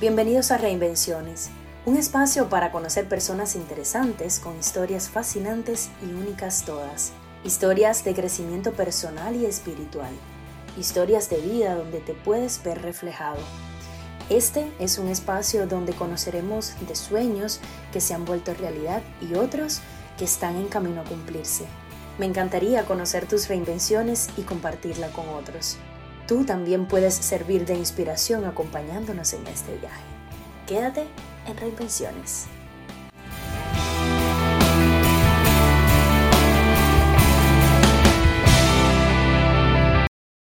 Bienvenidos a Reinvenciones, un espacio para conocer personas interesantes con historias fascinantes y únicas todas. Historias de crecimiento personal y espiritual. Historias de vida donde te puedes ver reflejado. Este es un espacio donde conoceremos de sueños que se han vuelto realidad y otros que están en camino a cumplirse. Me encantaría conocer tus reinvenciones y compartirla con otros. Tú también puedes servir de inspiración acompañándonos en este viaje. Quédate en Reinvenciones.